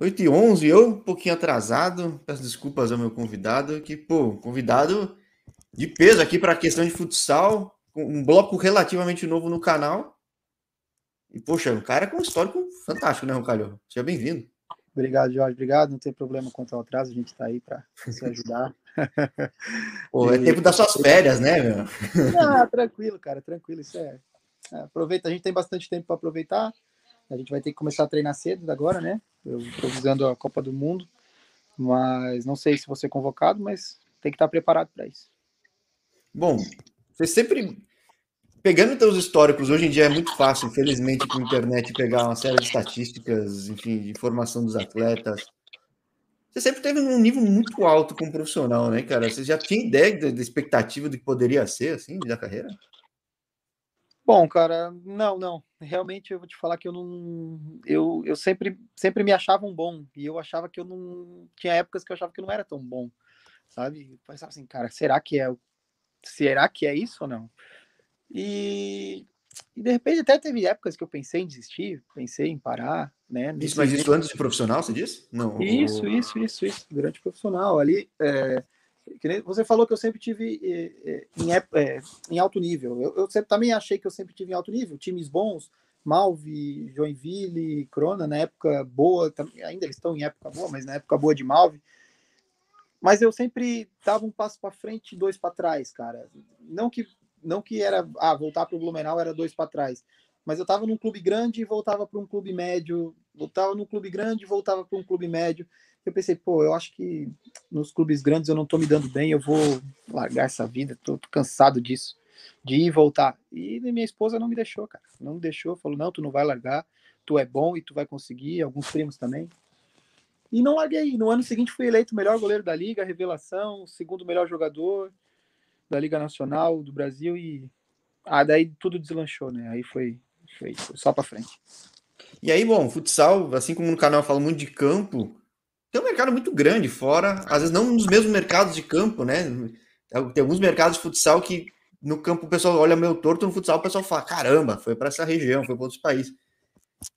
8 e 11 eu um pouquinho atrasado. Peço desculpas ao meu convidado, que, pô, convidado de peso aqui para a questão de futsal, um bloco relativamente novo no canal. E, poxa, um cara com um histórico fantástico, né, Roncalho? Seja bem-vindo. Obrigado, Jorge. Obrigado. Não tem problema quanto ao atraso, a gente está aí para se ajudar. Pô, é tempo das suas férias, né, meu? Ah, tranquilo, cara, tranquilo. Isso é. é aproveita, a gente tem bastante tempo para aproveitar. A gente vai ter que começar a treinar cedo agora, né? Eu estou visando a Copa do Mundo, mas não sei se vou ser convocado, mas tem que estar preparado para isso. Bom, você sempre pegando teus históricos, hoje em dia é muito fácil, infelizmente, com a internet pegar uma série de estatísticas, enfim, de informação dos atletas. Você sempre teve um nível muito alto como profissional, né, cara? Você já tinha ideia da expectativa do que poderia ser, assim, da carreira? Bom, cara, não, não. Realmente eu vou te falar que eu não. Eu, eu sempre, sempre me achava um bom. E eu achava que eu não. Tinha épocas que eu achava que eu não era tão bom. Sabe? Eu pensava assim, cara, será que é. Será que é isso ou não? E, e de repente até teve épocas que eu pensei em desistir, pensei em parar, né? Isso, mas isso antes de profissional, você disse? Não. Isso, isso, isso, isso. Durante profissional. Ali. É você falou que eu sempre tive em, é, em alto nível. Eu, eu sempre, também achei que eu sempre tive em alto nível. Times bons, Malve, Joinville, Crona, na época boa, ainda eles estão em época boa, mas na época boa de Malve. Mas eu sempre dava um passo para frente e dois para trás, cara. Não que não que era ah, voltar para o Blumenau era dois para trás, mas eu estava num clube grande e voltava para um clube médio, voltava num clube grande e voltava para um clube médio eu pensei, pô, eu acho que nos clubes grandes eu não tô me dando bem, eu vou largar essa vida, tô, cansado disso, de ir e voltar. E minha esposa não me deixou, cara, não me deixou, falou, não, tu não vai largar, tu é bom e tu vai conseguir, alguns primos também. E não larguei. No ano seguinte fui eleito melhor goleiro da liga, revelação, segundo melhor jogador da Liga Nacional do Brasil e ah, daí tudo deslanchou, né? Aí foi, foi, foi só para frente. E aí, bom, futsal, assim como no canal eu falo muito de campo, tem um mercado muito grande fora, às vezes não nos mesmos mercados de campo, né? Tem alguns mercados de futsal que no campo o pessoal olha meio torto, no futsal o pessoal fala: caramba, foi para essa região, foi para outros países.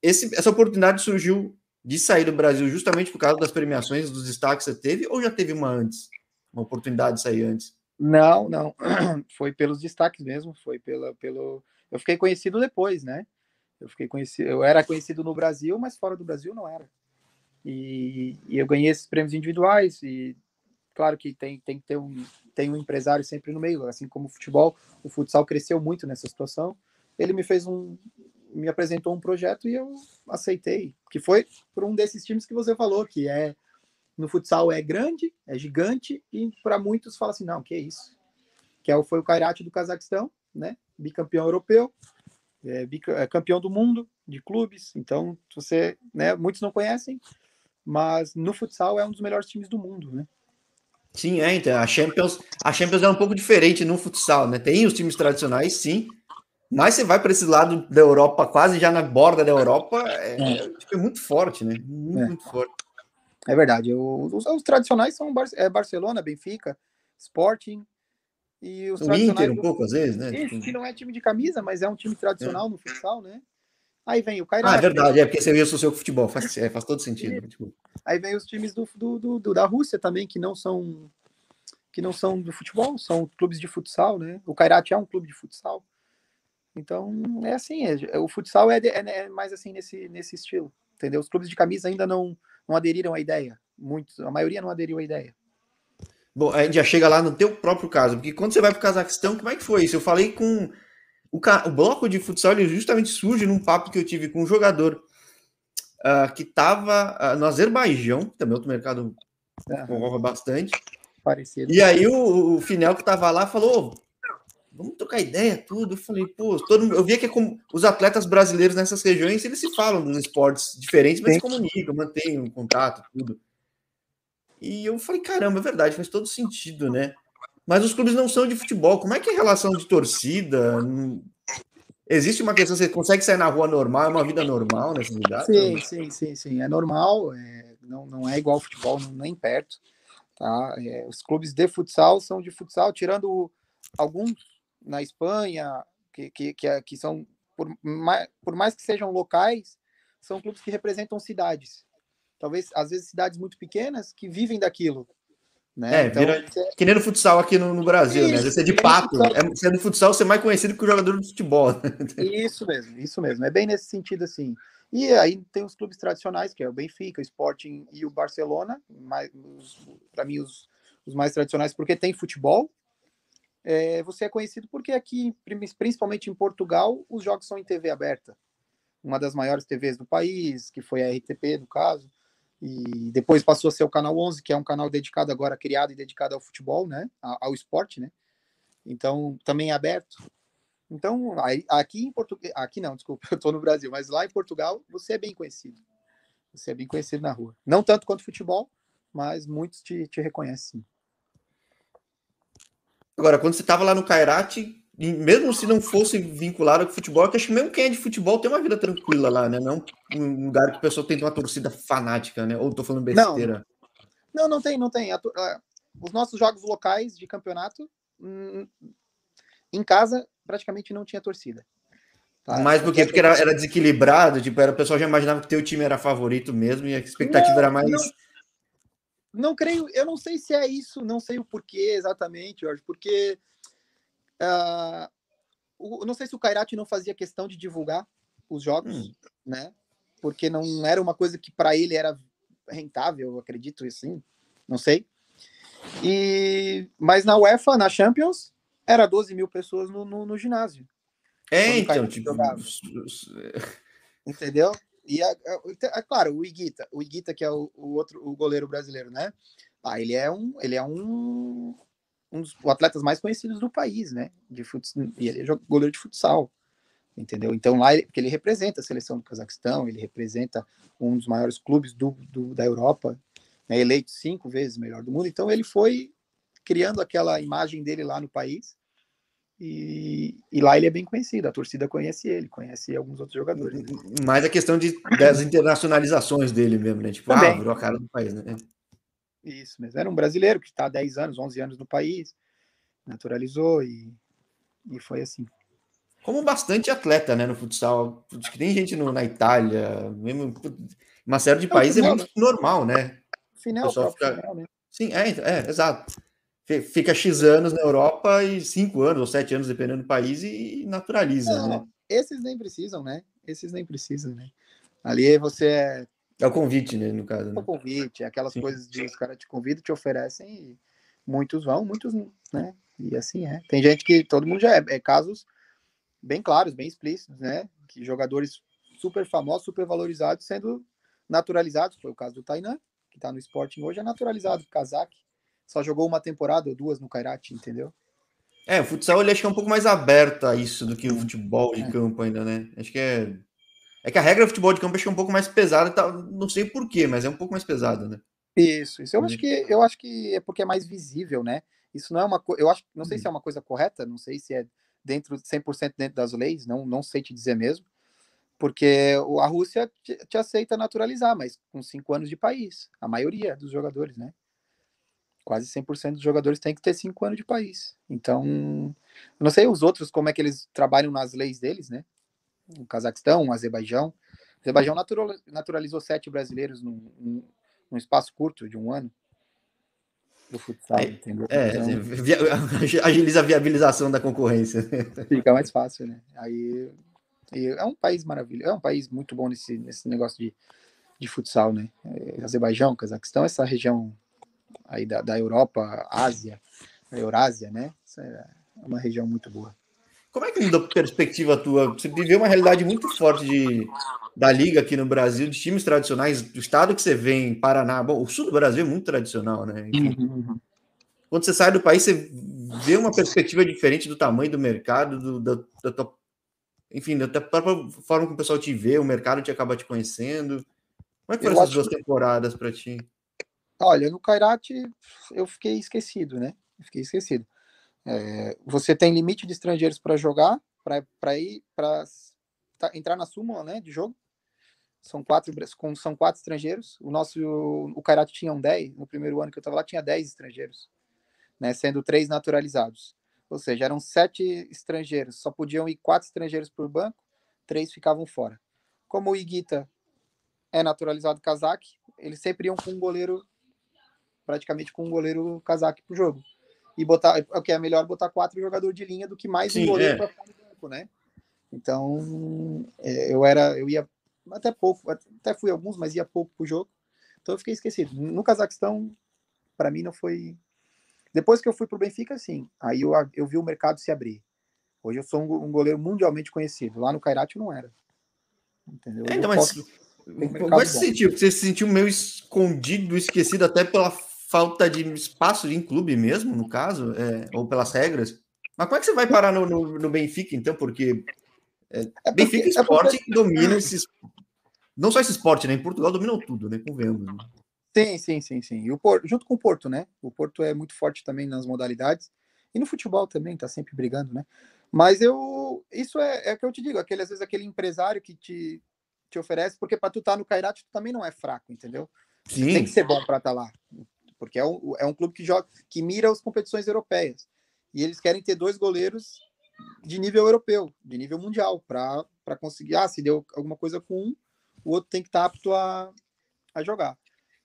Esse, essa oportunidade surgiu de sair do Brasil justamente por causa das premiações, dos destaques que você teve, ou já teve uma antes? Uma oportunidade de sair antes? Não, não. Foi pelos destaques mesmo, foi pela, pelo. Eu fiquei conhecido depois, né? Eu fiquei conhecido, eu era conhecido no Brasil, mas fora do Brasil não era. E, e, eu ganhei esses prêmios individuais e claro que tem, tem que ter um, tem um empresário sempre no meio, assim como o futebol, o futsal cresceu muito nessa situação. Ele me fez um, me apresentou um projeto e eu aceitei, que foi por um desses times que você falou, que é no futsal é grande, é gigante e para muitos fala assim, não, que é isso? Que é, foi o Kairat do Cazaquistão, né? Bicampeão europeu, é, é campeão do mundo de clubes. Então, você, né? Muitos não conhecem, mas no futsal é um dos melhores times do mundo, né? Sim, é, então, a Champions, a Champions é um pouco diferente no futsal, né? Tem os times tradicionais, sim, mas você vai para esse lado da Europa, quase já na borda da Europa, é, é. É muito forte, né? Muito, é. muito forte. É verdade. Os, os, tradicionais são Bar é Barcelona, Benfica, Sporting. E os o Inter, um pouco, às vezes, né? Esse tipo que não é time de camisa, mas é um time tradicional é. no futsal, né? Aí vem o Cairo. Ah, é verdade, é porque você viu o seu futebol, faz, é, faz todo sentido. Tipo. Aí vem os times do, do, do, da Rússia também, que não são que não são do futebol, são clubes de futsal, né? O Kairat é um clube de futsal. Então, é assim, é, o futsal é, é, é, mais assim nesse, nesse estilo, entendeu? Os clubes de camisa ainda não, não aderiram à ideia, muitos, a maioria não aderiu à ideia. Bom, a gente já chega lá no teu próprio caso, porque quando você vai para o Cazaquistão, como é que foi isso? Eu falei com o, o bloco de futsal ele justamente surge num papo que eu tive com um jogador uh, que estava uh, ah, no Azerbaijão, também outro mercado que concorre bastante. Parecido. E aí o, o Finel que estava lá falou: vamos trocar ideia, tudo. Eu falei, pô, todo, eu via que é como os atletas brasileiros nessas regiões, eles se falam dos esportes diferentes, mas Sim. se comunicam, mantêm um contato, tudo. E eu falei, caramba, é verdade, faz todo sentido, né? Mas os clubes não são de futebol. Como é que é a relação de torcida? Existe uma questão, você consegue sair na rua normal, é uma vida normal nessa cidade? Sim, sim, sim, sim. É normal, é, não, não é igual ao futebol, nem perto. Tá? É, os clubes de futsal são de futsal, tirando alguns na Espanha, que, que, que, é, que são, por mais, por mais que sejam locais, são clubes que representam cidades. talvez às vezes cidades muito pequenas que vivem daquilo. Né? É, então, vira, é... que nem no futsal aqui no, no Brasil, né? Isso, né? Você é de pato, é, você é do futsal, você é mais conhecido que o jogador de futebol. Isso mesmo, isso mesmo. É bem nesse sentido assim. E aí tem os clubes tradicionais, que é o Benfica, o Sporting e o Barcelona, para mim os, os, mais tradicionais, porque tem futebol. É, você é conhecido porque aqui, principalmente em Portugal, os jogos são em TV aberta. Uma das maiores TVs do país, que foi a RTP, no caso. E depois passou a ser o Canal 11, que é um canal dedicado agora, criado e dedicado ao futebol, né? Ao esporte, né? Então, também é aberto. Então, aqui em Portugal, aqui não, desculpa, eu estou no Brasil, mas lá em Portugal você é bem conhecido. Você é bem conhecido na rua. Não tanto quanto futebol, mas muitos te, te reconhecem. Agora, quando você estava lá no Cairate, mesmo se não fosse vinculado com futebol, eu acho que mesmo quem é de futebol tem uma vida tranquila lá, né? Não um lugar que o pessoal tem uma torcida fanática, né? Ou estou falando besteira? Não, não, não tem, não tem. Os nossos jogos locais de campeonato, hum, em casa, praticamente não tinha torcida. Tá? Mas porque, porque era, era, desequilibrado, tipo, era, o pessoal já imaginava que teu time era favorito mesmo e a expectativa não, era mais. Não, não, creio, eu não sei se é isso, não sei o porquê exatamente, Jorge, porque uh, o, não sei se o Kairati não fazia questão de divulgar os jogos, hum. né? Porque não era uma coisa que para ele era rentável, acredito assim, não sei. E mas na UEFA, na Champions, era 12 mil pessoas no, no, no ginásio. É, então, tipo. Entendeu? E, é, é, claro, o Iguita, o Iguita, que é o, o, outro o goleiro brasileiro, né? Ah, ele é um, ele é um, um dos atletas mais conhecidos do país, né? De futs, e ele é goleiro de futsal, entendeu? Então lá, ele, porque ele representa a seleção do Cazaquistão, ele representa um dos maiores clubes do, do da Europa, né? eleito cinco vezes melhor do mundo. Então ele foi criando aquela imagem dele lá no país e, e, lá ele é bem conhecido, a torcida conhece ele, conhece alguns outros jogadores. Né? Mais a questão de, das internacionalizações dele mesmo, né? Tipo, Também. ah, virou a cara do país, né? Isso mesmo. Era um brasileiro que está há 10 anos, 11 anos no país, naturalizou e, e foi assim. Como bastante atleta, né, no futsal. Acho que tem gente no, na Itália, mesmo uma série de países é muito normal, né? Final, fica... final, né? Sim, é, é, exato fica X anos na Europa e cinco anos ou sete anos, dependendo do país, e naturaliza, Não, né? Esses nem precisam, né? Esses nem precisam, né? Ali você é. É o convite, né? No caso. É o convite, é aquelas Sim. coisas de os caras te convidam, te oferecem e muitos vão, muitos, né? E assim é. Tem gente que todo mundo já é, é casos bem claros, bem explícitos, né? Que jogadores super famosos, super valorizados sendo naturalizados. Foi o caso do Tainan, que tá no Sporting hoje, é naturalizado, Kazak só jogou uma temporada ou duas no Kairati, entendeu? É, o futsal ele acho que é um pouco mais aberto a isso do que o futebol de é. campo ainda, né? Acho que é. É que a regra do futebol de campo acho que é um pouco mais pesada, tá? não sei porquê, mas é um pouco mais pesada, né? Isso, isso. Eu acho que eu acho que é porque é mais visível, né? Isso não é uma coisa. Eu acho, não sei se é uma coisa correta, não sei se é dentro 100% dentro das leis, não, não sei te dizer mesmo, porque a Rússia te, te aceita naturalizar, mas com cinco anos de país, a maioria dos jogadores, né? quase 100% dos jogadores têm que ter cinco anos de país. Então, não sei os outros como é que eles trabalham nas leis deles, né? O Cazaquistão, o Azerbaijão. O Azerbaijão naturalizou sete brasileiros num, num, espaço curto de um ano do futsal, é, entendeu? É, então, agiliza a viabilização da concorrência. Fica mais fácil, né? Aí é um país maravilhoso, é um país muito bom nesse, nesse negócio de, de futsal, né? É, Azerbaijão, Cazaquistão, essa região aí da, da Europa, Ásia, Eurásia, né? Essa é uma região muito boa. Como é que muda a perspectiva tua? Você viveu uma realidade muito forte de, da liga aqui no Brasil, de times tradicionais, do estado que você vem, Paraná. Bom, o sul do Brasil é muito tradicional, né? Enfim, uhum. Quando você sai do país, você vê uma perspectiva diferente do tamanho do mercado, do, da, da tua, enfim, da própria forma que o pessoal te vê, o mercado te acaba te conhecendo. Como é que foram essas duas temporadas para ti? Olha, no Kairati eu fiquei esquecido, né? fiquei esquecido. É, você tem limite de estrangeiros para jogar, para ir para tá, entrar na súmula, né, de jogo. São quatro, são quatro estrangeiros. O nosso, o Kairati tinha um 10, no primeiro ano que eu estava lá tinha 10 estrangeiros, né, sendo três naturalizados. Ou seja, eram sete estrangeiros, só podiam ir quatro estrangeiros por banco, três ficavam fora. Como o Iguita é naturalizado cazaque, eles sempre iam com um goleiro, praticamente com um goleiro casaque pro jogo. E botar, o que é melhor botar quatro jogadores de linha do que mais Sim, um goleiro é. para ficar no campo, né? Então, é, eu era, eu ia até pouco, até fui alguns, mas ia pouco pro jogo. Então eu fiquei esquecido. No Cazaquistão, para mim não foi. Depois que eu fui pro Benfica, sim. Aí eu, eu vi o mercado se abrir. Hoje eu sou um, um goleiro mundialmente conhecido. Lá no Kairat eu não era. Entendeu? É, então, mas posso- é Você se sentiu meio escondido, esquecido, até pela falta de espaço em clube mesmo, no caso, é, ou pelas regras. Mas como é que você vai parar no, no- no Benfica, então? Porque É porque- Benfica é porque- Esporte que domina esse. Não só esse esporte, né? Em Portugal dominam tudo, né? Convenhamos. né? Sim, sim, sim, sim. E o Porto, junto com o Porto, né? O Porto é muito forte também nas modalidades. E no futebol também, tá sempre brigando, né? Mas eu. Isso é, é o que eu te digo, aquele, às vezes aquele empresário que te, te oferece, porque para tu estar no Kairat, tu também não é fraco, entendeu? Tem Sim. que ser bom para estar lá. Porque é um, é um clube que joga, que mira as competições europeias. E eles querem ter dois goleiros de nível europeu, de nível mundial, para conseguir. Ah, se deu alguma coisa com um, o outro tem que estar apto a, a jogar.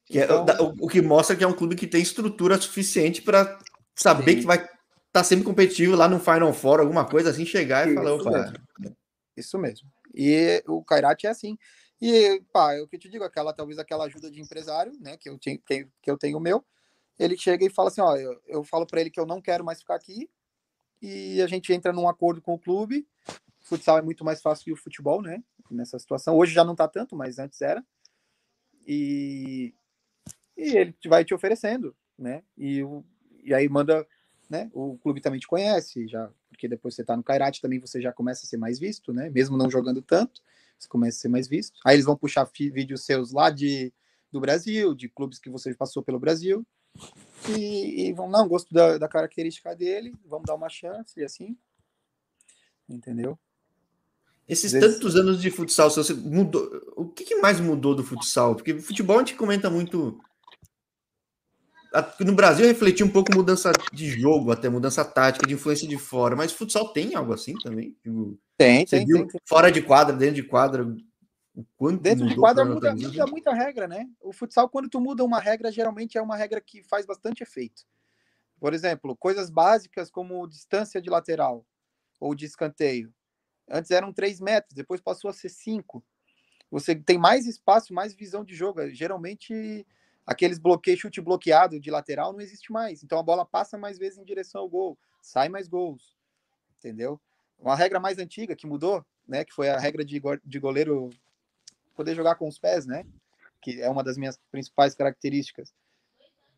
Que é- Então- o, o que mostra que é um clube que tem estrutura suficiente para saber Sim. que vai estar sempre competitivo lá no Final Four, alguma coisa assim, chegar e Isso falar, opa, mesmo. Isso mesmo. E o Kairat é assim. E, pá, eu que te digo, aquela, talvez aquela ajuda de empresário, né, que eu tenho, que, eu tenho o meu, ele chega e fala assim, ó, eu, eu falo para ele que eu não quero mais ficar aqui, e a gente entra num acordo com o clube, futsal é muito mais fácil que o futebol, né, nessa situação, hoje já não tá tanto, mas antes era, e, e ele vai te oferecendo, né, e, o- e aí manda, né, o clube também te conhece, já, porque depois você tá no Kairat também você já começa a ser mais visto, né, mesmo não jogando tanto, você começa a ser mais visto. Aí eles vão puxar vídeos seus lá de, do Brasil, de clubes que você passou pelo Brasil, e, e vão, não, gosto da, da característica dele, vamos dar uma chance, e assim, entendeu? Esses vezes- tantos anos de futsal, se você mudou, o que, que mais mudou do futsal? Porque futebol a gente comenta muito. No Brasil refletiu um pouco mudança de jogo, até mudança tática, de influência de fora, mas futsal tem algo assim também? Tipo, Tem, Você tem, viu tem, tem. fora de quadra, dentro de quadra, quanto Dentro de quadra muda, muda muita regra, né? O futsal, quando tu muda uma regra, geralmente é uma regra que faz bastante efeito. Por exemplo, coisas básicas como distância de lateral ou de escanteio. Antes eram 3 metros, depois passou a ser 5. Você tem mais espaço, mais visão de jogo. Geralmente, aqueles bloqueios, chute bloqueado de lateral não existe mais. Então a bola passa mais vezes em direção ao gol, sai mais gols. Entendeu? Uma regra mais antiga que mudou, né? Que foi a regra de, go- de goleiro poder jogar com os pés, né? Que é uma das minhas principais características.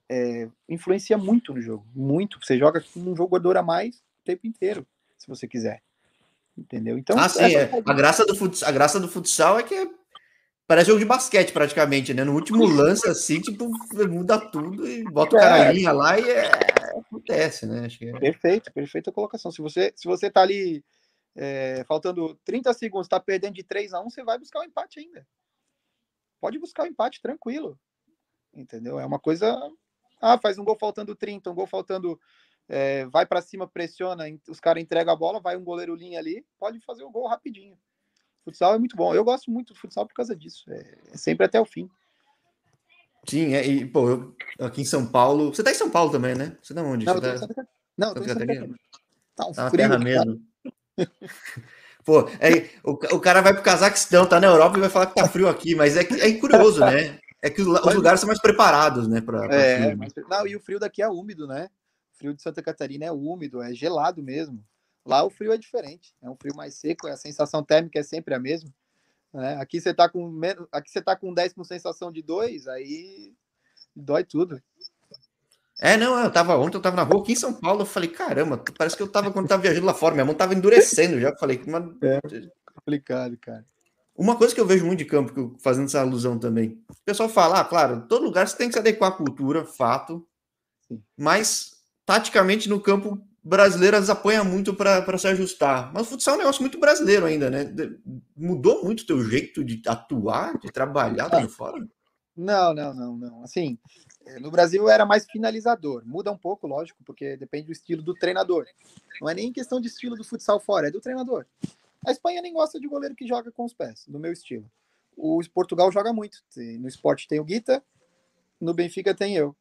É, influencia muito no jogo, muito. Você joga com um jogador a mais o tempo inteiro, se você quiser. Entendeu? Então, Ah, sim, essa- é. A graça, do futsal, a graça do futsal é que é- parece jogo de basquete, praticamente, né? No último lance, assim, tipo, muda tudo e bota o É. cara linha lá e é... acontece, né? Acho que é. Perfeito, perfeita colocação. Se você, se você tá ali é, faltando 30 segundos, tá perdendo de 3 a 1, você vai buscar o empate ainda. Pode buscar o empate tranquilo. Entendeu? É uma coisa. Ah, faz um gol faltando 30, um gol faltando. é, vai para cima, pressiona, os caras entregam a bola, vai um goleiro linha ali, pode fazer o gol rapidinho. Futsal é muito bom. Eu gosto muito do futsal por causa disso. É, é sempre até o fim. Sim, é, e, pô, eu, aqui em São Paulo. Você tá em São Paulo também, né? Você tá onde? Não, Você eu tá... Santa. Não, Santa Catarina? Tá um Tá frio. terra cara. mesmo. Pô, é, o, o cara vai pro Cazaquistão, tá na Europa e vai falar que tá frio aqui, mas é, que- é curioso, né? É que os, os lugares são mais preparados, né? Pra, pra É, frio. mas, não, e o frio daqui é úmido, né? O frio de Santa Catarina é úmido, é gelado mesmo. Lá o frio é diferente, é um frio mais seco, a sensação térmica é sempre a mesma. Né? Aqui você tá com menos, aqui você tá com 10 com sensação de 2, aí dói tudo. É, não, eu tava ontem, eu tava na rua aqui em São Paulo, eu falei, caramba, parece que eu tava quando tava viajando lá fora, minha mão tava endurecendo já. Eu falei, mas Complicado, cara. uma coisa que eu vejo muito de campo, fazendo essa alusão também, o pessoal fala, ah, claro, todo lugar você tem que se adequar à cultura, fato, mas taticamente no campo brasileiro as apanha muito para se ajustar. Mas o futsal é um negócio muito brasileiro ainda, né? Mudou muito o teu jeito de atuar, de trabalhar lá fora? Não, não, não, não. Assim, eh, no Brasil era mais finalizador. Muda um pouco, lógico, porque depende do estilo do treinador. Não é nem questão de estilo do futsal fora, é do treinador. A Espanha nem gosta de goleiro que joga com os pés, do meu estilo. o Portugal joga muito. No esporte tem o Guita, no Benfica tem eu.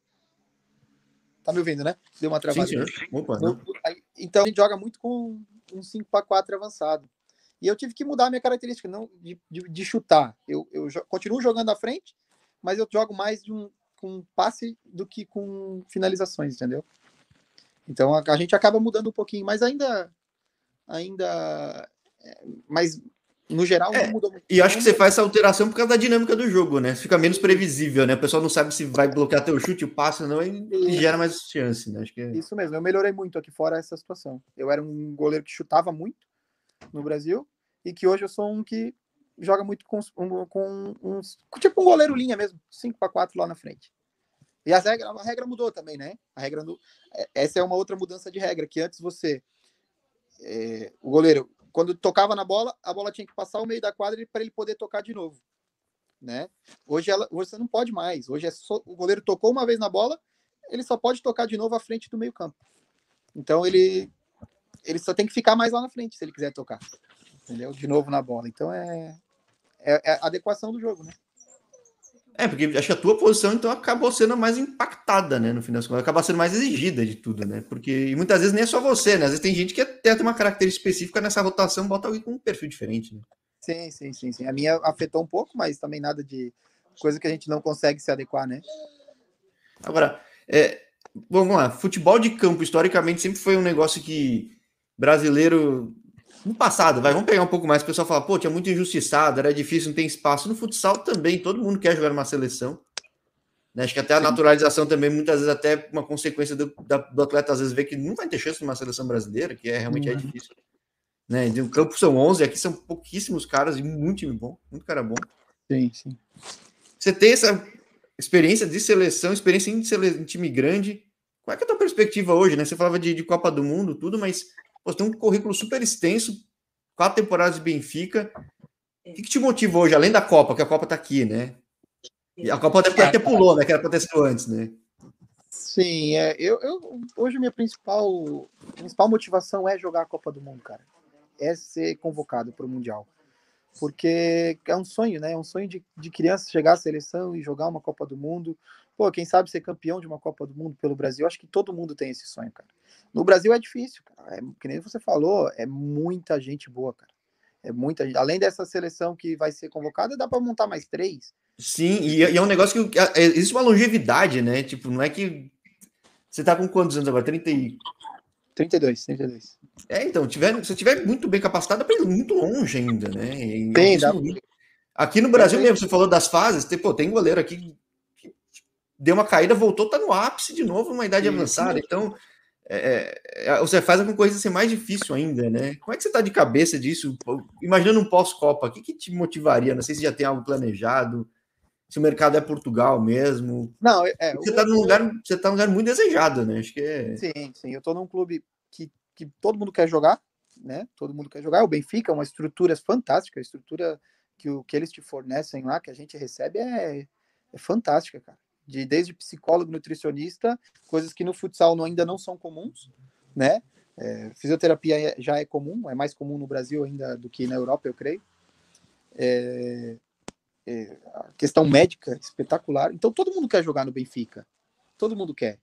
Tá me ouvindo, né? Deu uma travada. Sim, Opa, no, então a gente joga muito com um 5 para 4 avançado. E eu tive que mudar a minha característica, não de, de, de chutar. Eu, eu continuo jogando à frente, mas eu jogo mais um, com passe do que com finalizações, entendeu? Então a, a gente acaba mudando um pouquinho, mas ainda ainda é, mas no geral é, não muda muito. E acho que você faz essa alteração por causa da dinâmica do jogo, né? Fica menos previsível, né? O pessoal não sabe se vai bloquear teu chute, o passe não, e, gera mais chance, né? Acho que é... Isso mesmo, eu melhorei muito aqui fora essa situação. Eu era um goleiro que chutava muito no Brasil e que hoje eu sou um que joga muito com, um, com uns. Tipo um goleiro linha mesmo, 5 para 4 lá na frente. E a regra, a regra mudou também, né? A regra do, é, essa é uma outra mudança de regra, que antes você. É, o goleiro, quando tocava na bola, a bola tinha que passar o meio da quadra para ele poder tocar de novo. Né? Hoje, ela, hoje você não pode mais. Hoje é só, o goleiro tocou uma vez na bola, ele só pode tocar de novo à frente do meio campo. Então ele ele só tem que ficar mais lá na frente se ele quiser tocar. Entendeu? De novo na bola. Então é, é, é a adequação do jogo, né? É, porque acho que a tua posição, então, acabou sendo mais impactada, né? No final das contas, acaba sendo mais exigida de tudo, né? Porque muitas vezes nem é só você, né? Às vezes tem gente que até tem uma característica específica nessa rotação, bota alguém com um perfil diferente, né? Sim, sim, sim, sim. A minha afetou um pouco, mas também nada de coisa que a gente não consegue se adequar, né? Agora, é, vamos lá, futebol de campo, historicamente, sempre foi um negócio que brasileiro no passado, vai, vamos pegar um pouco mais, o pessoal fala, pô, tinha muito injustiçado, era difícil, não tem espaço. No futsal também, todo mundo quer jogar numa seleção. Né? Acho que até a naturalização também, muitas vezes, até uma consequência do, do atleta, às vezes, ver que não vai ter chance numa seleção brasileira, que é realmente é uhum. é difícil. Né? De um campo são 11, aqui são pouquíssimos caras e muito time bom, muito cara bom. Sim, sim. Você tem essa experiência de seleção, experiência em, em time grande. Qual é, é a tua perspectiva hoje, né? Você falava de, de Copa do Mundo, tudo, mas Pô, tem um currículo super extenso, quatro temporadas de Benfica. O que, que te motiva hoje, além da Copa, que a Copa tá aqui, né? E a Copa até, até pulou, né? Que era sido antes, né? Sim, é, eu, eu, hoje minha principal, principal motivação é jogar a Copa do Mundo, cara. É ser convocado para o Mundial. Porque é um sonho, né? É um sonho de, de criança chegar à seleção e jogar uma Copa do Mundo. Pô, quem sabe ser campeão de uma Copa do Mundo pelo Brasil. Acho que todo mundo tem esse sonho, cara. No Brasil é difícil, cara. É, que nem você falou, é muita gente boa, cara. É muita gente. Além dessa seleção que vai ser convocada, dá para montar mais três. Sim, e, e, é um negócio que é, existe uma longevidade, né? Tipo, não é que. Você tá com quantos anos agora? 30 e... 32, 32. É, então, tiver, se tiver muito bem capacitado, dá pra ir muito longe ainda, né? E, tem, dá... Aqui no Brasil mesmo, você falou das fases, tem, pô, tem goleiro aqui deu uma caída, voltou, tá no ápice de novo, uma idade avançada. Então, é, é, é, você faz a concorrência ser mais difícil ainda, né? Como é que você está de cabeça disso? Imaginando um pós-Copa, o que, que, te motivaria? Não sei se já tem algo planejado, se o mercado é Portugal mesmo. Não, é, é você está num lugar, você tá num lugar muito desejado, né? Acho que é... Sim, sim. Eu estou num clube que, que todo mundo quer jogar, né? Todo mundo quer jogar. O Benfica é uma estrutura fantástica, a estrutura que, o, que eles te fornecem lá, que a gente recebe, é, é fantástica, cara de desde psicólogo, nutricionista, coisas que no futsal ainda não são comuns, né? É, fisioterapia é, já é comum, é mais comum no Brasil ainda do que na Europa, eu creio. É, é, a questão médica espetacular. Então todo mundo quer jogar no Benfica, todo mundo quer.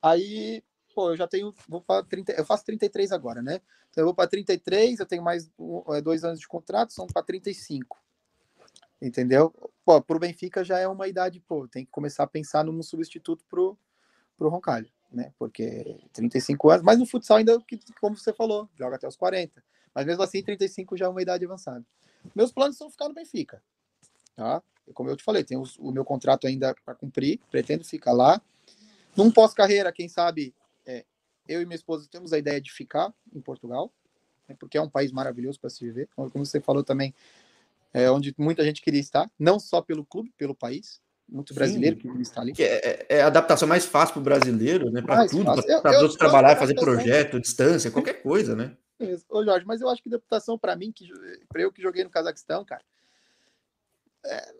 Aí, pô, eu já tenho, vou para 30, eu faço 33 agora, né? Então eu vou para 33, eu tenho mais é, dois anos de contrato, são para 35 entendeu? Pô, pro Benfica já é uma idade, pô, tem que começar a pensar num substituto pro, pro Roncalho, né? Porque 35 anos, mas no futsal ainda, como você falou, joga até os 40. Mas mesmo assim, 35 já é uma idade avançada. Meus planos são ficar no Benfica, tá? Como eu te falei, tenho o meu contrato ainda para cumprir, pretendo ficar lá. Num pós-carreira, quem sabe, é, eu e minha esposa temos a ideia de ficar em Portugal, né? porque é um país maravilhoso para se viver. Como você falou também, é, onde muita gente queria estar, não só pelo clube, pelo país. Muito brasileiro Sim, que queria estar ali. Que é, é, a adaptação mais fácil para o brasileiro, né? Para tudo, para os outros trabalhar, fazer projeto, distância, qualquer coisa, né? Ô, Jorge, mas eu acho que adaptação para mim, que para eu que joguei no Cazaquistão, cara, é,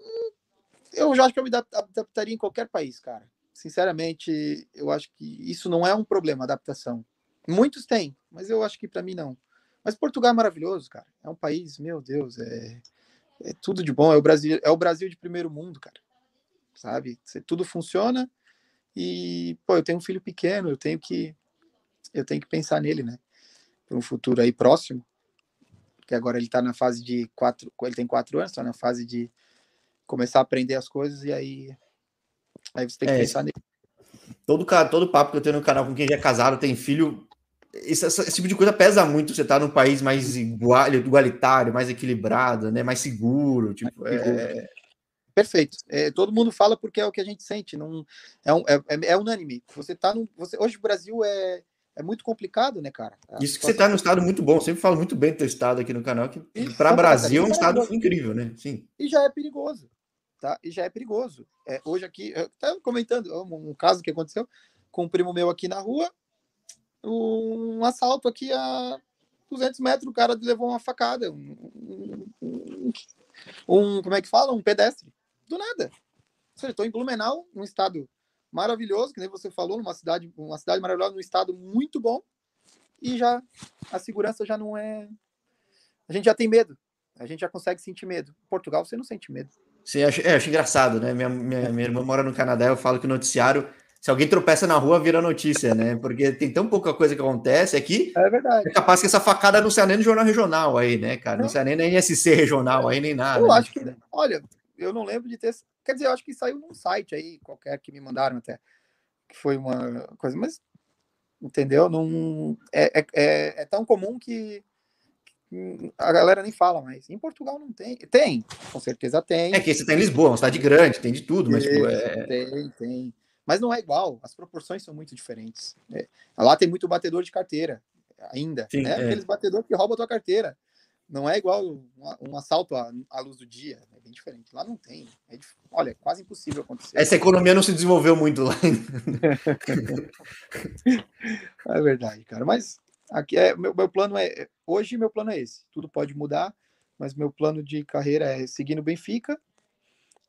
eu já acho que eu me adaptaria em qualquer país, cara. Sinceramente, eu acho que isso não é um problema, adaptação. Muitos têm, mas eu acho que para mim não. Mas Portugal é maravilhoso, cara. É um país, meu Deus, é é tudo de bom. É o Brasil, é o Brasil de primeiro mundo, cara. Sabe? Tudo funciona e, pô, eu tenho um filho pequeno, eu tenho que eu tenho que pensar nele, né? Para um futuro aí próximo. Que agora ele está na fase de quatro, ele tem quatro anos, está na fase de começar a aprender as coisas e aí aí você tem que é, pensar nele. Todo todo papo que eu tenho no canal com quem já é casado, tem filho, esse, esse, tipo de coisa pesa muito. Você tá num país mais igual, igualitário, mais equilibrado, né? Mais seguro. Tipo, é... Perfeito. É, todo mundo fala porque é o que a gente sente. Não é, um, é, é, é unânime. Você tá no, você, hoje o Brasil é, é muito complicado, né, cara? A Isso que você tá num estado muito bom. Eu sempre falo muito bem do teu estado aqui no canal, que para Brasil é um estado incrível, né? Sim. E já é perigoso, tá? E já é perigoso. É, hoje aqui, eu tava comentando um, um caso que aconteceu com um primo meu aqui na rua, um assalto aqui a 200 metros, o cara levou uma facada, um, um, um como é que fala? Um pedestre, do nada. Ou seja, estou em Blumenau, um estado maravilhoso, que nem você falou, numa cidade, uma cidade maravilhosa, num estado muito bom, e já a segurança já não é. A gente já tem medo, a gente já consegue sentir medo. Portugal, você não sente medo. Sim, acho, é, acho engraçado, né? Minha, minha, minha irmã mora no Canadá, eu falo que o noticiário se alguém tropeça na rua, vira notícia, né? Porque tem tão pouca coisa que acontece aqui. É verdade. É capaz que essa facada não seja nem no jornal regional aí, né, cara? Não, seja nem na NSC regional aí, nem nada. Eu né? acho que. Olha, eu não lembro de ter. Quer dizer, eu acho que saiu num site aí, qualquer que me mandaram até. Que foi uma coisa, mas. Entendeu? Não, é, é, é, é tão comum que a galera nem fala mais. Em Portugal não tem. Tem, com certeza tem. É que você tem tá Lisboa, uma cidade grande, tem de tudo, mas tipo, é... Tem, tem. Mas não é igual, as proporções são muito diferentes. É, lá tem muito batedor de carteira, ainda. Sim, né? é. Aqueles batedor que roubam a tua carteira. Não é igual um, um assalto à, à, luz do dia, é bem diferente. Lá não tem. É, olha, é quase impossível acontecer. Essa economia não se desenvolveu muito lá. é verdade, cara. Mas aqui é meu, meu plano é hoje meu plano é esse. Tudo pode mudar, mas meu plano de carreira é seguir no Benfica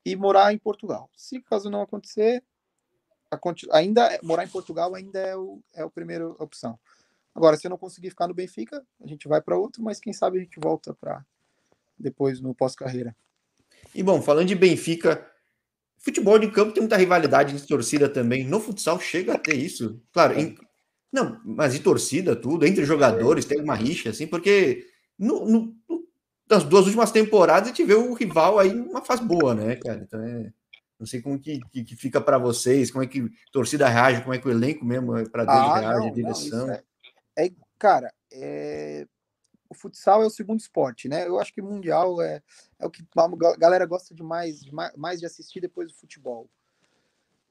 e morar em Portugal. Se caso não acontecer, ainda morar em Portugal ainda é o, é a primeira opção. Agora, se eu não conseguir ficar no Benfica, a gente vai para outro, mas quem sabe a gente volta para depois no pós-carreira. E bom, falando de Benfica, futebol de campo tem muita rivalidade de torcida também. No futsal chega a ter isso. Claro, em, não, mas de torcida, tudo, entre jogadores, tem uma rixa, assim, porque no, no, nas duas últimas temporadas a gente vê o rival aí numa fase boa, né, cara? Então é. Não sei como que, que, que fica para vocês, como é que a torcida reage, como é que o elenco mesmo é para dele ah, reage, não, a direção. Não, é, é, cara, é, o futsal é o segundo esporte, né? Eu acho que mundial é, é o que a galera gosta de mais, de mais de assistir depois do futebol.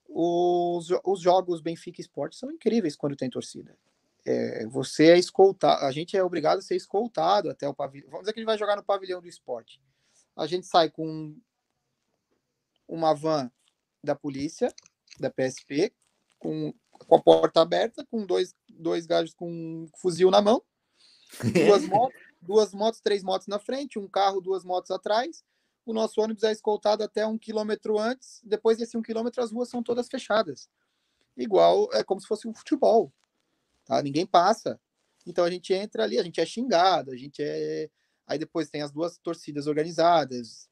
Os, os jogos Benfica Esporte são incríveis quando tem torcida. É, você é escoltado, a gente é obrigado a ser escoltado até o pavilhão. Vamos dizer que a gente vai jogar no pavilhão do esporte. A gente sai com uma van da polícia, da PSP, com, com a porta aberta, com dois, dois gajos com um fuzil na mão, duas motos, duas motos, três motos na frente, um carro, duas motos atrás. O nosso ônibus é escoltado até um quilômetro antes. Depois desse um quilômetro, as ruas são todas fechadas. Igual, é como se fosse um futebol. Tá? Ninguém passa. Então a gente entra ali, a gente é xingado, a gente é. Aí depois tem as duas torcidas organizadas,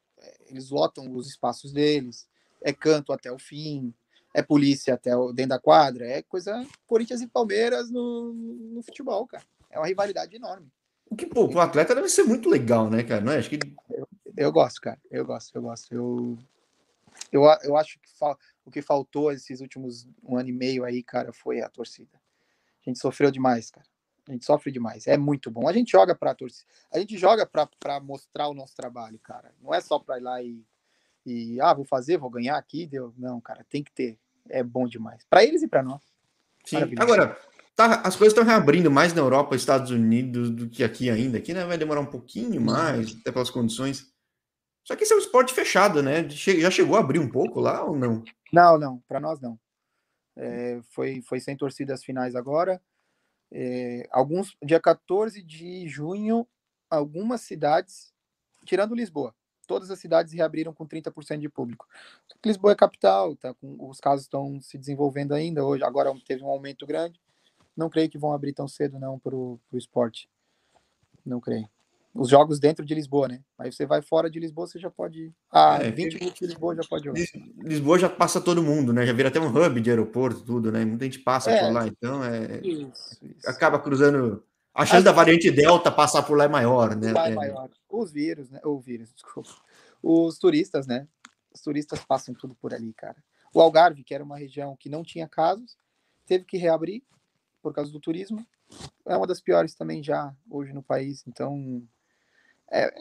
eles lotam os espaços deles, é canto até o fim, é polícia até o, dentro da quadra, é coisa Corinthians e Palmeiras no, no futebol, cara. É uma rivalidade enorme. O que, pô, o atleta deve ser muito legal, né, cara? Não é? Acho que... eu, eu gosto, cara. Eu gosto, eu gosto. Eu, eu, eu acho que fal... o que faltou esses últimos um ano e meio aí, cara, foi a torcida. A gente sofreu demais, cara. A gente sofre demais. É muito bom. A gente joga para torcer. A gente joga para mostrar o nosso trabalho, cara. Não é só para ir lá e, e ah, vou fazer, vou ganhar aqui, deu. Não, cara, tem que ter. É bom demais. Para eles e para nós. Sim. Agora, tá, as coisas estão reabrindo mais na Europa, Estados Unidos do que aqui ainda. Aqui né, vai demorar um pouquinho mais, até pelas condições. Só que esse é um esporte fechado, né? Já chegou a abrir um pouco lá ou não? Não, não. Para nós não. É, foi, foi sem torcidas finais agora. É, alguns dia 14 de junho, algumas cidades, tirando Lisboa, todas as cidades reabriram com 30% de público. Lisboa é capital, tá com, os casos estão se desenvolvendo ainda hoje, agora teve um aumento grande. Não creio que vão abrir tão cedo não para o esporte. Não creio. Os jogos dentro de Lisboa, né? Aí você vai fora de Lisboa, você já pode ir. Ah, é, 20 minutos de Lisboa já pode. Lisboa já passa todo mundo, né? Já vira até um hub de aeroporto, tudo, né? Muita gente passa é, por lá, então é. Isso, isso. Acaba cruzando. A chance da variante Delta passar por lá é maior, né? Lá é, é maior. Os vírus, né? O vírus, desculpa. Os turistas, né? Os turistas passam tudo por ali, cara. O Algarve, que era uma região que não tinha casos, teve que reabrir por causa do turismo. É uma das piores também já hoje no país. Então, é,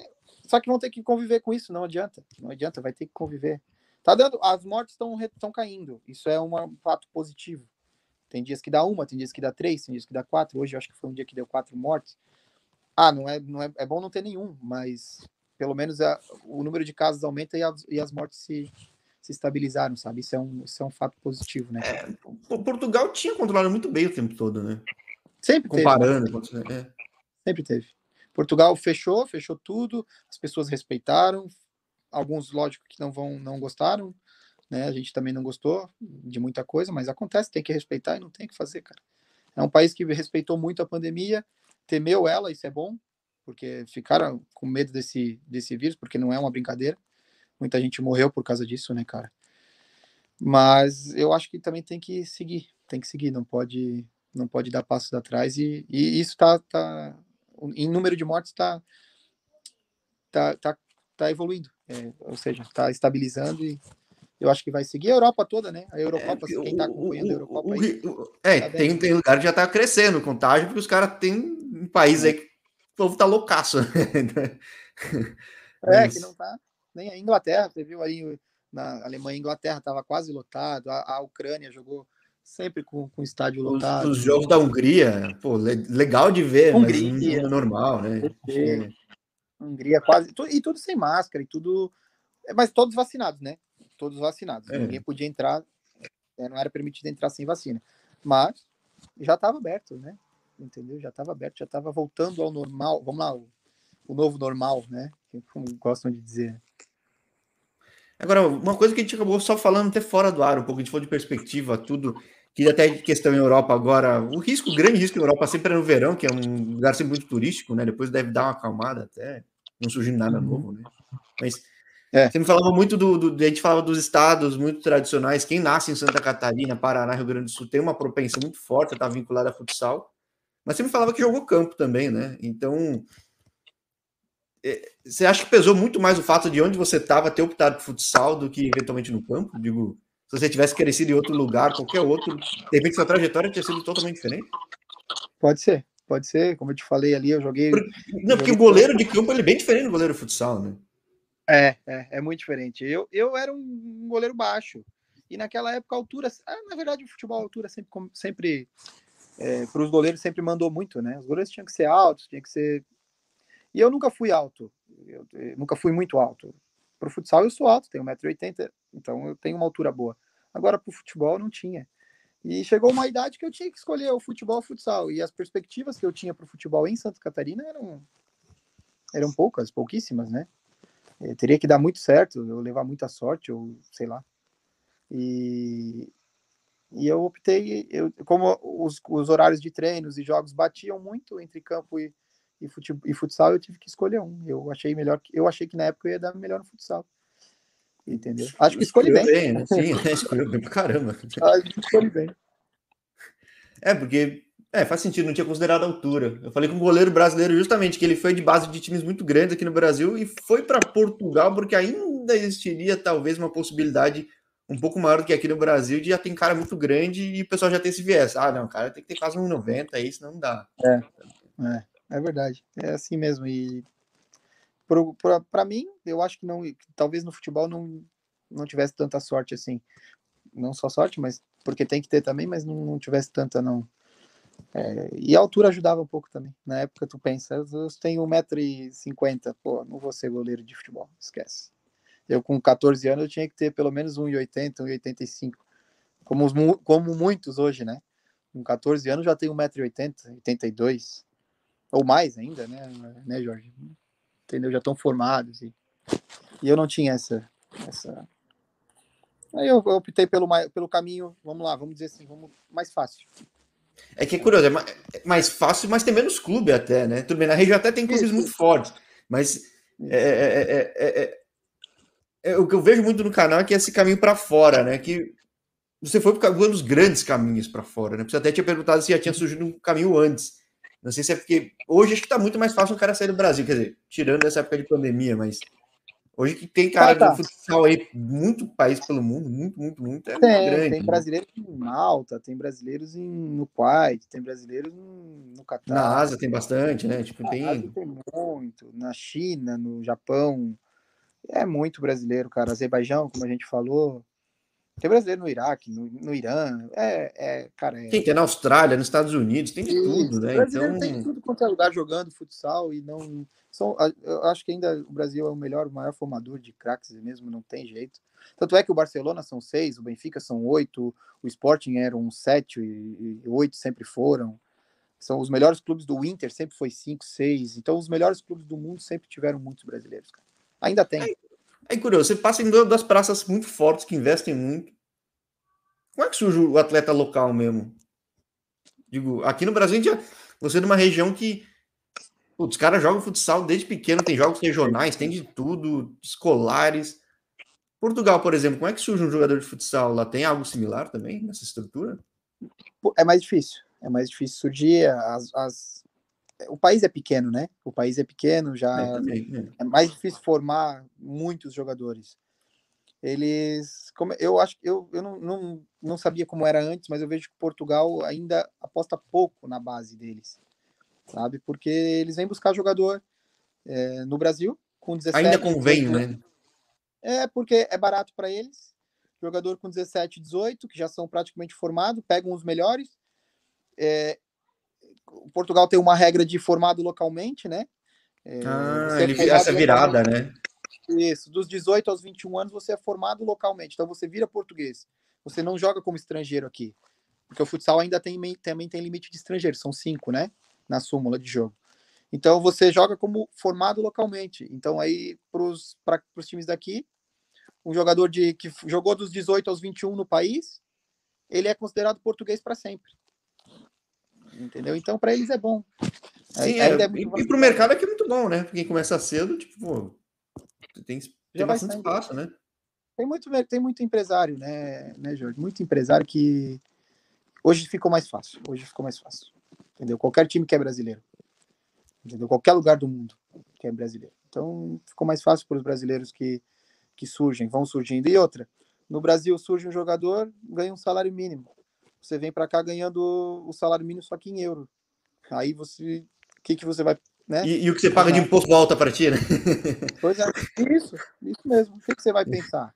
só que vão ter que conviver com isso, não adianta. Não adianta, vai ter que conviver. Tá dando, as mortes estão estão caindo. Isso é um fato positivo. Tem dias que dá uma, tem dias que dá três, tem dias que dá quatro. Hoje eu acho que foi um dia que deu quatro mortes. Ah, não é, não é, é bom não ter nenhum, mas pelo menos a, o número de casos aumenta e, a, e as mortes se, se estabilizaram, sabe? Isso é um, isso é um fato positivo, né? É, o Portugal tinha controlado muito bem o tempo todo, né? Sempre Comparando. teve. É. Sempre teve. Portugal fechou, fechou tudo, as pessoas respeitaram, alguns, lógico, que não vão, não gostaram, né? A gente também não gostou de muita coisa, mas acontece, tem que respeitar e não tem que fazer, cara. É um país que respeitou muito a pandemia, temeu ela, isso é bom, porque ficaram com medo desse, desse vírus, porque não é uma brincadeira. Muita gente morreu por causa disso, né, cara? Mas eu acho que também tem que seguir, tem que seguir, não pode, não pode dar passos atrás e, e isso tá, tá em número de mortes está tá, tá, tá evoluindo, é, ou seja, está estabilizando e eu acho que vai seguir a Europa toda, né? A Eurocopa, é, quem está acompanhando a Eurocopa. O, aí, o, é, tá tem, tem lugar que já está crescendo o contágio, porque os caras têm um país aí que o povo tá loucaço. Né? é, Mas... que não tá. Nem a Inglaterra, você viu aí na Alemanha e Inglaterra estava quase lotado, a, a Ucrânia jogou sempre com, com estádio lotado. Os, os jogos da Hungria, pô, legal de ver, Hungria, mas normal, né? É. Hungria quase, e tudo sem máscara, e tudo, é, mas todos vacinados, né? Todos vacinados. É. Ninguém podia entrar, é, não era permitido entrar sem vacina, mas já estava aberto, né? Entendeu? Já estava aberto, já estava voltando ao normal. Vamos lá, o, o novo normal, né? Como gostam de dizer. Agora, uma coisa que a gente acabou só falando até fora do ar, um pouco, a gente falou de perspectiva, tudo que até questão em Europa agora, o risco, o grande risco em Europa sempre é no verão, que é um lugar sempre muito turístico, né? Depois deve dar uma acalmada até, não surgindo nada uhum. novo, né? Mas é. você me falava muito do, do, A gente falava dos estados muito tradicionais. Quem nasce em Santa Catarina, Paraná, Rio Grande do Sul, tem uma propensão muito forte a estar vinculada a futsal. Mas você me falava que jogou campo também, né? Então. É, você acha que pesou muito mais o fato de onde você estava ter optado por futsal do que eventualmente no campo? Digo, se você tivesse crescido em outro lugar, qualquer outro, de repente sua trajetória tinha sido totalmente diferente? Pode ser, pode ser. Como eu te falei ali, eu joguei. Porque, não, porque o goleiro de campo ele é bem diferente do goleiro de futsal, né? É, é, é muito diferente. Eu, eu era um goleiro baixo. E naquela época a altura. Ah, na verdade, o futebol a altura sempre, sempre é, para os goleiros sempre mandou muito, né? Os goleiros tinham que ser altos, tinha que ser. E eu nunca fui alto. Eu, eu nunca fui muito alto. Para o futsal eu sou alto, tenho 1,80m, então eu tenho uma altura boa. Agora para o futebol não tinha. E chegou uma idade que eu tinha que escolher o futebol ou o futsal. E as perspectivas que eu tinha para o futebol em Santa Catarina eram, eram poucas, pouquíssimas, né? Eu teria que dar muito certo, eu levar muita sorte, ou sei lá. E, e eu optei, eu, como os, os horários de treinos e jogos batiam muito entre campo e, e, futebol, e futsal, eu tive que escolher um. Eu achei melhor, eu achei que na época eu ia dar melhor no futsal. Entendeu? Acho que escolhi bem. bem né? Sim, é, escolheu bem pra caramba. Acho que escolhi bem. É, porque é, faz sentido, não tinha considerado a altura. Eu falei com um goleiro brasileiro justamente que ele foi de base de times muito grandes aqui no Brasil e foi para Portugal porque ainda existiria talvez uma possibilidade um pouco maior do que aqui no Brasil de já tem cara muito grande e o pessoal já tem esse viés. Ah, não, cara tem que ter quase 1,90 aí, senão não dá. É, é. É verdade, é assim mesmo. E para mim, eu acho que não, talvez no futebol não, não tivesse tanta sorte assim. Não só sorte, mas porque tem que ter também, mas não, não tivesse tanta não. É, e a altura ajudava um pouco também. Na época tu pensa, eu tenho 1,50m, pô, não vou ser goleiro de futebol, esquece. Eu com 14 anos eu tinha que ter pelo menos 1,80m, 1,85m. Como, como muitos hoje, né? Com 14 anos já tenho 1,80m, 82 ou mais ainda, né, né Jorge? Entendeu? Já estão formados e, e eu não tinha essa, essa... Aí eu, eu optei pelo, pelo caminho, vamos lá, vamos dizer assim, vamos mais fácil. É que é curioso, é, é mais fácil, mas tem menos clube até, né? Tudo bem, na região até tem clubes Isso. muito fortes. Mas é, é, é, é, o que eu vejo muito no canal é que esse caminho para fora, né? Que você foi por um dos grandes caminhos para fora, né? Você até tinha perguntado se já tinha surgido um caminho antes. Não sei se é porque hoje acho que está muito mais fácil um cara sair do Brasil, quer dizer, tirando essa época de pandemia, mas hoje que tem cara ah, tá. do futsal aí, muito país pelo mundo, muito, muito, muito, é tem, grande. Tem né? brasileiros em Malta, tem brasileiros em, no Kuwait, tem brasileiros no Catar. Na Ásia tem bastante, né? Tipo, na tem... Ásia tem muito, na China, no Japão, é muito brasileiro, cara. Azerbaijão, como a gente falou, tem brasileiro no Iraque, no, no Irã, é, é, cara. É... Tem, tem na Austrália, nos Estados Unidos, tem de Isso, tudo, né? Então... Tem tudo quanto é lugar jogando futsal e não. São, eu acho que ainda o Brasil é o melhor, o maior formador de craques mesmo, não tem jeito. Tanto é que o Barcelona são seis, o Benfica são oito, o Sporting eram sete e, e oito sempre foram. São os melhores clubes do Inter, sempre foi cinco, seis. Então, os melhores clubes do mundo sempre tiveram muitos brasileiros. Cara. Ainda tem. É, é curioso, você passa em duas praças muito fortes que investem muito. Como é que surge o atleta local mesmo? Digo, aqui no Brasil, já, você é de uma região que os caras jogam futsal desde pequeno, tem jogos regionais, tem de tudo, escolares. Portugal, por exemplo, como é que surge um jogador de futsal lá? Tem algo similar também nessa estrutura? É mais difícil. É mais difícil surgir. As, as, o país é pequeno, né? O país é pequeno, já é, também, é. é mais difícil formar muitos jogadores. Eles, como eu acho, eu, eu não, não, não sabia como era antes, mas eu vejo que Portugal ainda aposta pouco na base deles, sabe? Porque eles vêm buscar jogador é, no Brasil com 17. Ainda convém, 18, né? É porque é barato para eles. Jogador com 17, 18, que já são praticamente formados, pegam os melhores. É, Portugal tem uma regra de formado localmente, né? É, ah, ele é essa virada, né? Isso, dos 18 aos 21 anos você é formado localmente, então você vira português. Você não joga como estrangeiro aqui. Porque o futsal ainda tem, também tem limite de estrangeiro, são cinco, né? Na súmula de jogo. Então você joga como formado localmente. Então aí para os times daqui, um jogador de que jogou dos 18 aos 21 no país, ele é considerado português para sempre entendeu? Então, para eles é bom. Sim, é, é e, e para o mercado aqui é muito bom, né? Porque começa cedo, tipo, pô, tem, tem bastante espaço, né? Tem muito, tem muito empresário, né, né, Jorge? Muito empresário que hoje ficou mais fácil. Hoje ficou mais fácil. Entendeu? Qualquer time que é brasileiro. Entendeu? Qualquer lugar do mundo que é brasileiro. Então, ficou mais fácil para os brasileiros que, que surgem, vão surgindo. E outra, no Brasil surge um jogador, ganha um salário mínimo você vem para cá ganhando o salário mínimo só que em euro. Aí você, o que que você vai, né? E, e o que você paga de imposto volta para ti, né? Pois é, isso, isso mesmo. O que, que você vai pensar?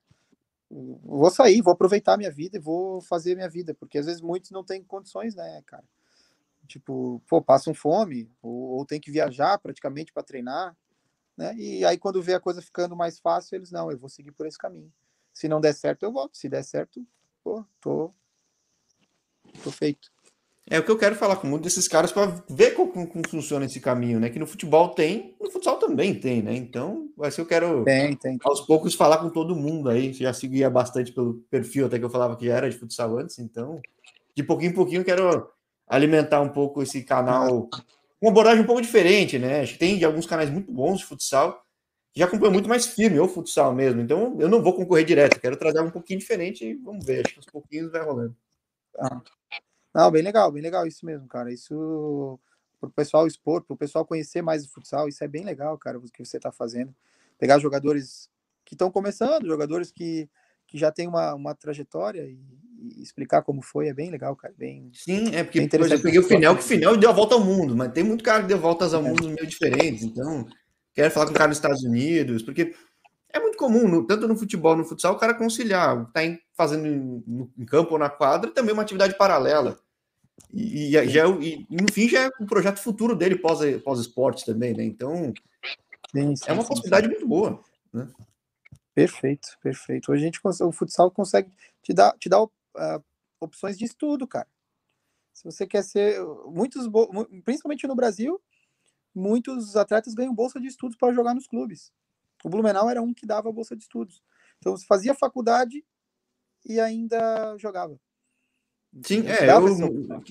Vou sair, vou aproveitar minha vida e vou fazer minha vida, porque às vezes muitos não têm condições, né, cara? Tipo, pô, passam fome ou, ou tem que viajar praticamente para treinar, né? E aí quando vê a coisa ficando mais fácil, eles não, eu vou seguir por esse caminho. Se não der certo, eu volto. Se der certo, pô, tô feito. É o que eu quero falar com muitos desses caras para ver como, como, funciona esse caminho, né? Que no futebol tem, no futsal também tem, né? Então, vai ser eu quero tem, tem. aos poucos falar com todo mundo aí. Já seguia bastante pelo perfil, até que eu falava que já era de futsal antes, então, de pouquinho em pouquinho, eu quero alimentar um pouco esse canal com uma abordagem um pouco diferente, né? Acho que tem alguns canais muito bons de futsal que já acompanham muito mais firme o futsal mesmo. Então, eu não vou concorrer direto, quero trazer um pouquinho diferente e vamos ver. Acho que aos pouquinhos vai rolando. Ah. Não, bem legal, bem legal isso mesmo, cara. Isso para o pessoal expor, para o pessoal conhecer mais o futsal, isso é bem legal, cara, o que você está fazendo. Pegar jogadores que estão começando, jogadores que, que já têm uma, uma trajetória e, e, explicar como foi é bem legal, cara. Bem, Sim, é porque bem por exemplo, eu peguei o final, que o final deu a volta ao mundo, mas tem muito cara que deu voltas ao é. mundo meio diferentes, então quero falar com o cara dos Estados Unidos, porque é muito comum, no, tanto no futebol, no futsal, o cara conciliar, tá em, fazendo em, em, campo ou na quadra, também uma atividade paralela. E, e, já, é e, no fim já é um projeto futuro dele pós, pós-esporte também, né? Então, sim, sim, é uma sim, possibilidade muito boa, né? Perfeito, perfeito. Hoje a gente o futsal consegue te dar, te dar uh, opções de estudo, cara. Se você quer ser muitos, principalmente no Brasil, muitos atletas ganham bolsa de estudos para jogar nos clubes. O Blumenau era um que dava bolsa de estudos. Então você fazia faculdade e ainda jogava. Sim, é. Eu,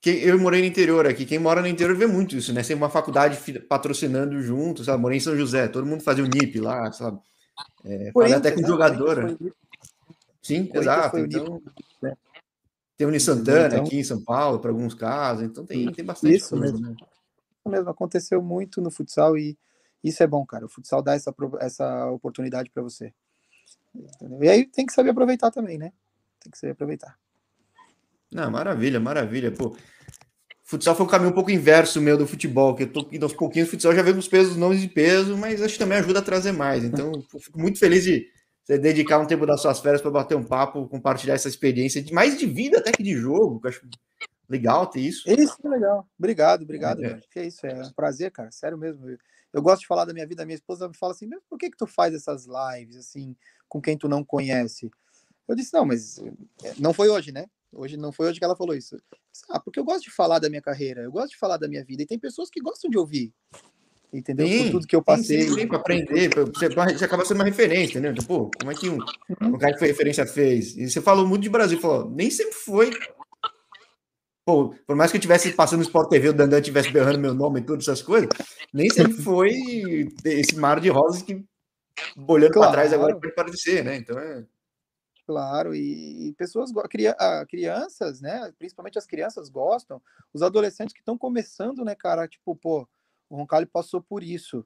quem, eu morei no interior aqui. Quem mora no interior vê muito isso, né? Tem uma faculdade patrocinando junto, sabe? Morei em São José, todo mundo fazia o NIP lá, sabe? É, até com né? jogadora. Sim, exato. Então, né? tem o Uni Santana então, aqui em São Paulo, para alguns casos, então tem, tem bastante isso coisa, mesmo. Né? Isso mesmo, aconteceu muito no futsal e isso é bom, cara. O futsal dá essa, essa oportunidade para você. Entendeu? E aí tem que saber aproveitar também, né? Tem que saber aproveitar. Não, maravilha, maravilha. Pô, futsal foi um caminho um pouco inverso meu do futebol, que eu tô indo aos pouquinhos, o futsal já veio com os pesos, nomes de peso, mas acho que também ajuda a trazer mais. Então, fico muito feliz de você dedicar um tempo das suas férias para bater um papo, compartilhar essa experiência de mais de vida até que de jogo, que eu acho legal ter isso. Isso é legal. Obrigado, obrigado. É, é. isso, é um prazer, cara. Sério mesmo. Eu, gosto de falar da minha vida. Minha esposa me fala assim, mas por que que tu faz essas lives assim com quem tu não conhece? Eu disse não, mas é, não foi hoje, né? Hoje não foi hoje que ela falou isso. Ah, porque eu gosto de falar da minha carreira, eu gosto de falar da minha vida e tem pessoas que gostam de ouvir entendeu? Sim, Por tudo que eu passei. Sim, sim, para aprender, pra, você, você acaba sendo uma referência, entendeu? Então, pô, como é que um, uhum. um cara que foi referência fez? E você falou muito de Brasil, falou, nem sempre foi. Pô, por mais que eu tivesse passando no Sport TV, o Dandan tivesse berrando meu nome e todas essas coisas, nem sempre foi esse mar de rosas que olhando claro. para trás agora pode parecer, né? Então é. Claro, e, e pessoas, crianças, né? Principalmente as crianças gostam, os adolescentes que estão começando, né, cara? Tipo, pô, o Roncalho passou por isso.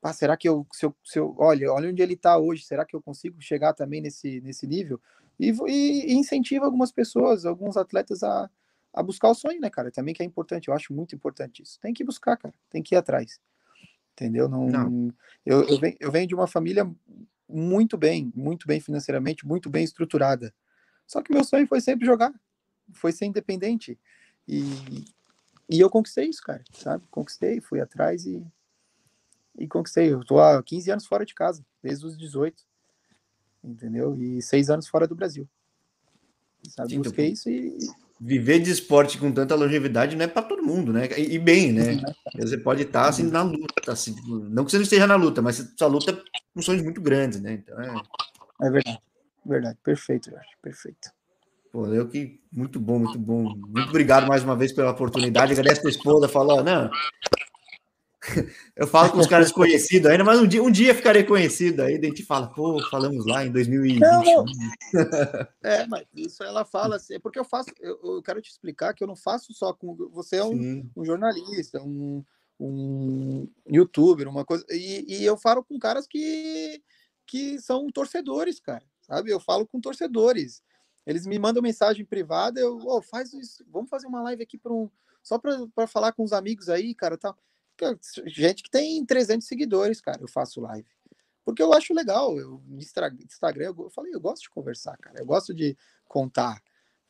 Ah, será que eu, se eu, se eu olha, olha onde ele está hoje, será que eu consigo chegar também nesse, nesse nível? E, e, e incentiva algumas pessoas, alguns atletas a, a buscar o sonho, né, cara? Também que é importante, eu acho muito importante isso. Tem que buscar, cara, tem que ir atrás. Entendeu? Não, Não. Eu, eu, venho, eu venho de uma família muito bem, muito bem financeiramente, muito bem estruturada. Só que meu sonho foi sempre jogar, foi ser independente. E, e eu conquistei isso, cara, sabe? Conquistei, fui atrás e, e conquistei. Eu tô há 15 anos fora de casa, desde os 18, entendeu? E seis anos fora do Brasil. Sabe? Sim, Busquei isso e. Viver de esporte com tanta longevidade não é para todo mundo, né? E, e bem, né? Você pode estar assim na luta, assim, tipo, não que você não esteja na luta, mas sua luta com sonhos muito grandes, né? Então é. É verdade, verdade, perfeito, Jorge, perfeito. Pô, eu que muito bom, muito bom. Muito obrigado mais uma vez pela oportunidade. Agradeço a tua esposa, falou, não. Eu falo com os caras conhecidos ainda, mas um dia, um dia ficarei conhecido. Aí a gente fala, pô, falamos lá em 2021. Não, é, mas isso ela fala assim, é porque eu faço, eu, eu, quero te explicar que eu não faço só com. Você é um, um jornalista, um, um youtuber, uma coisa. E, e eu falo com caras que, que são torcedores, cara. Sabe? Eu falo com torcedores. Eles me mandam mensagem privada, eu, oh, faz isso, vamos fazer uma live aqui para um, só para falar com os amigos aí, cara, tal. Gente que tem 300 seguidores, cara, eu faço live. Porque eu acho legal, eu Instagram, eu falei, eu gosto de conversar, cara, eu gosto de contar.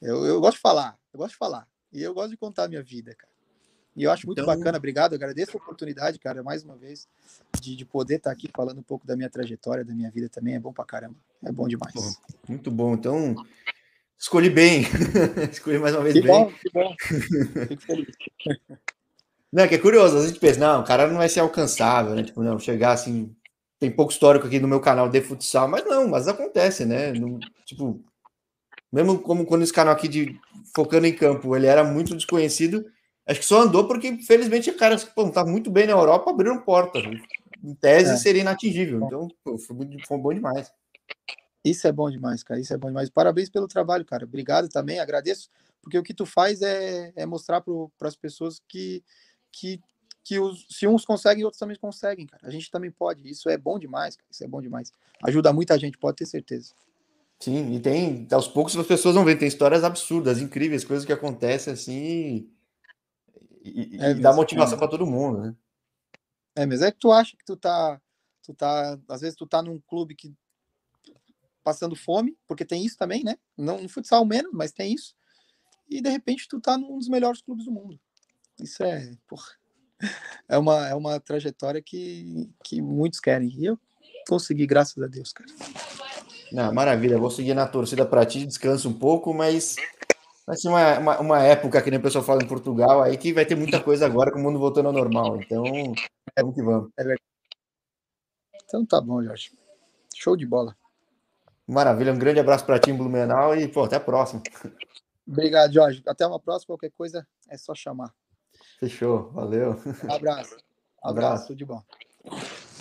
Eu, eu gosto de falar, eu gosto de falar. E eu gosto de contar a minha vida, cara. E eu acho muito então... bacana, obrigado, agradeço a oportunidade, cara, mais uma vez, de, de poder estar aqui falando um pouco da minha trajetória, da minha vida também, é bom pra caramba, é bom demais. muito bom, então Escolhi bem. Escolhi mais uma vez que bem. Bom, que bom. Fico feliz. Não, que é curioso, a gente pensa, não, o cara não vai ser alcançável, né? Tipo, não, chegar assim. Tem pouco histórico aqui no meu canal de futsal, mas não, mas acontece, né? Tipo, mesmo como quando esse canal aqui de focando em campo, ele era muito desconhecido, acho que só andou porque, felizmente, caras que tá muito bem na Europa abriram portas. Em tese é. seria inatingível. Então, pô, foi, foi bom demais. Isso é bom demais, cara. Isso é bom demais. Parabéns pelo trabalho, cara. Obrigado também, agradeço, porque o que tu faz é, é mostrar para as pessoas que, que, que os, se uns conseguem, outros também conseguem, cara. A gente também pode. Isso é bom demais, cara. Isso é bom demais. Ajuda muita gente, pode ter certeza. Sim, e tem, aos poucos as pessoas vão ver, tem histórias absurdas, incríveis, coisas que acontecem assim e, é, e dá motivação é. para todo mundo, né? É, mas é que tu acha que tu tá, tu tá, às vezes tu tá num clube que passando fome, porque tem isso também, né? Não no futsal menos, mas tem isso. E de repente tu tá num dos melhores clubes do mundo. Isso é, porra, é uma, é uma trajetória que, que muitos querem. E eu consegui, graças a Deus, cara. Não, maravilha, vou seguir na torcida para ti, descansa um pouco, mas vai ser uma, uma, uma, época, que nem o pessoal fala em Portugal, aí que vai ter muita coisa agora com o mundo voltando ao normal. Então, vamos que vamos. É. Então tá bom, Jorge. Show de bola. Maravilha, um grande abraço para ti em Blumenau e pô, até a próxima. Obrigado, Jorge. Até uma próxima. Qualquer coisa, é só chamar. Fechou, valeu. Abraço. Um abraço, tudo de bom.